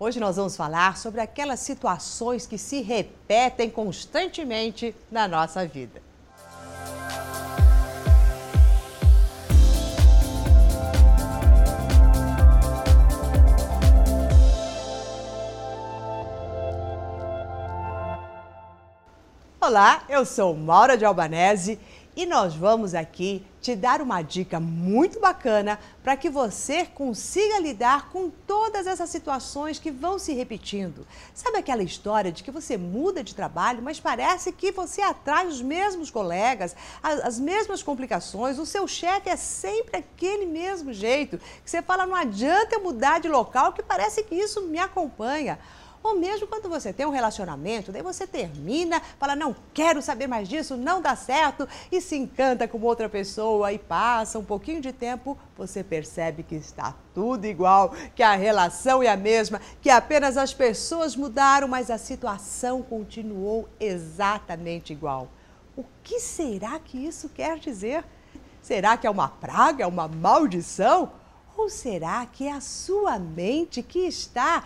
Hoje nós vamos falar sobre aquelas situações que se repetem constantemente na nossa vida. Olá, eu sou Maura de Albanese e nós vamos aqui te dar uma dica muito bacana para que você consiga lidar com todas essas situações que vão se repetindo. Sabe aquela história de que você muda de trabalho, mas parece que você atrai os mesmos colegas, as, as mesmas complicações, o seu chefe é sempre aquele mesmo jeito, que você fala, não adianta eu mudar de local, que parece que isso me acompanha. Ou mesmo quando você tem um relacionamento, daí você termina, fala, não quero saber mais disso, não dá certo, e se encanta com outra pessoa e passa um pouquinho de tempo, você percebe que está tudo igual, que a relação é a mesma, que apenas as pessoas mudaram, mas a situação continuou exatamente igual. O que será que isso quer dizer? Será que é uma praga, é uma maldição? Ou será que é a sua mente que está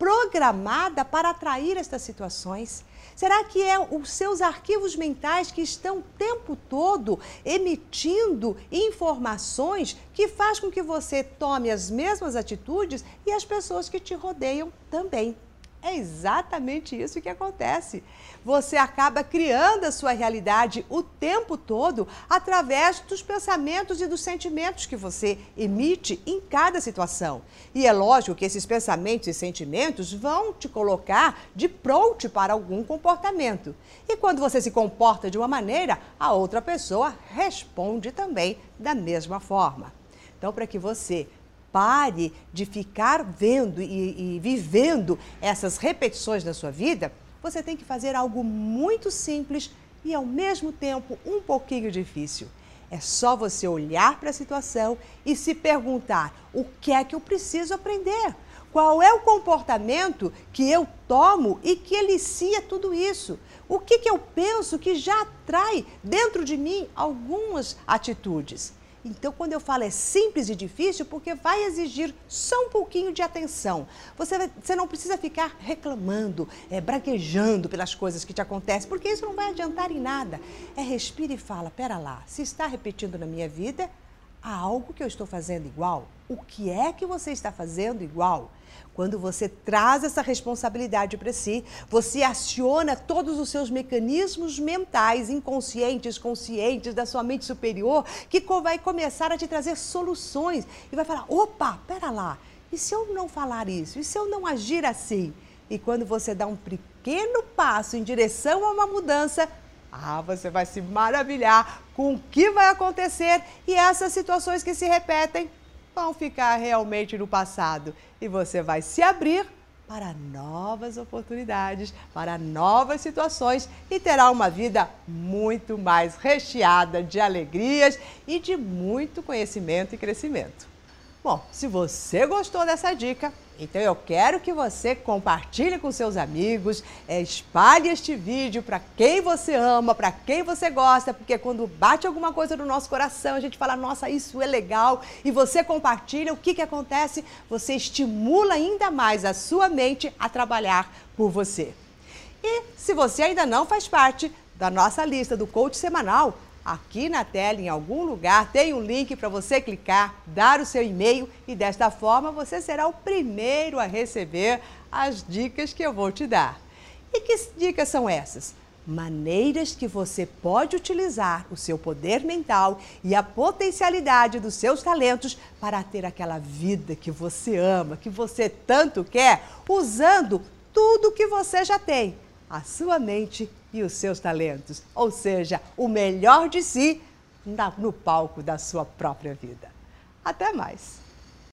programada para atrair estas situações? Será que é os seus arquivos mentais que estão o tempo todo emitindo informações que faz com que você tome as mesmas atitudes e as pessoas que te rodeiam também? É exatamente isso que acontece. Você acaba criando a sua realidade o tempo todo através dos pensamentos e dos sentimentos que você emite em cada situação. E é lógico que esses pensamentos e sentimentos vão te colocar de pronto para algum comportamento. E quando você se comporta de uma maneira, a outra pessoa responde também da mesma forma. Então, para que você pare de ficar vendo e, e vivendo essas repetições na sua vida, você tem que fazer algo muito simples e ao mesmo tempo um pouquinho difícil. É só você olhar para a situação e se perguntar: o que é que eu preciso aprender? Qual é o comportamento que eu tomo e que elicia tudo isso? O que, que eu penso que já atrai dentro de mim algumas atitudes? Então, quando eu falo é simples e difícil, porque vai exigir só um pouquinho de atenção. Você, você não precisa ficar reclamando, é, braguejando pelas coisas que te acontecem, porque isso não vai adiantar em nada. É respira e fala: pera lá, se está repetindo na minha vida, há algo que eu estou fazendo igual? O que é que você está fazendo igual? Quando você traz essa responsabilidade para si, você aciona todos os seus mecanismos mentais, inconscientes, conscientes da sua mente superior, que vai começar a te trazer soluções e vai falar: opa, pera lá, e se eu não falar isso? E se eu não agir assim? E quando você dá um pequeno passo em direção a uma mudança, ah, você vai se maravilhar com o que vai acontecer e essas situações que se repetem vão ficar realmente no passado e você vai se abrir para novas oportunidades, para novas situações e terá uma vida muito mais recheada de alegrias e de muito conhecimento e crescimento. Bom, se você gostou dessa dica, então eu quero que você compartilhe com seus amigos, é, espalhe este vídeo para quem você ama, para quem você gosta, porque quando bate alguma coisa no nosso coração, a gente fala, nossa, isso é legal, e você compartilha, o que, que acontece? Você estimula ainda mais a sua mente a trabalhar por você. E se você ainda não faz parte da nossa lista do coach semanal, Aqui na tela, em algum lugar, tem um link para você clicar, dar o seu e-mail e desta forma você será o primeiro a receber as dicas que eu vou te dar. E que dicas são essas? Maneiras que você pode utilizar o seu poder mental e a potencialidade dos seus talentos para ter aquela vida que você ama, que você tanto quer, usando tudo que você já tem a sua mente e os seus talentos, ou seja, o melhor de si no palco da sua própria vida. Até mais!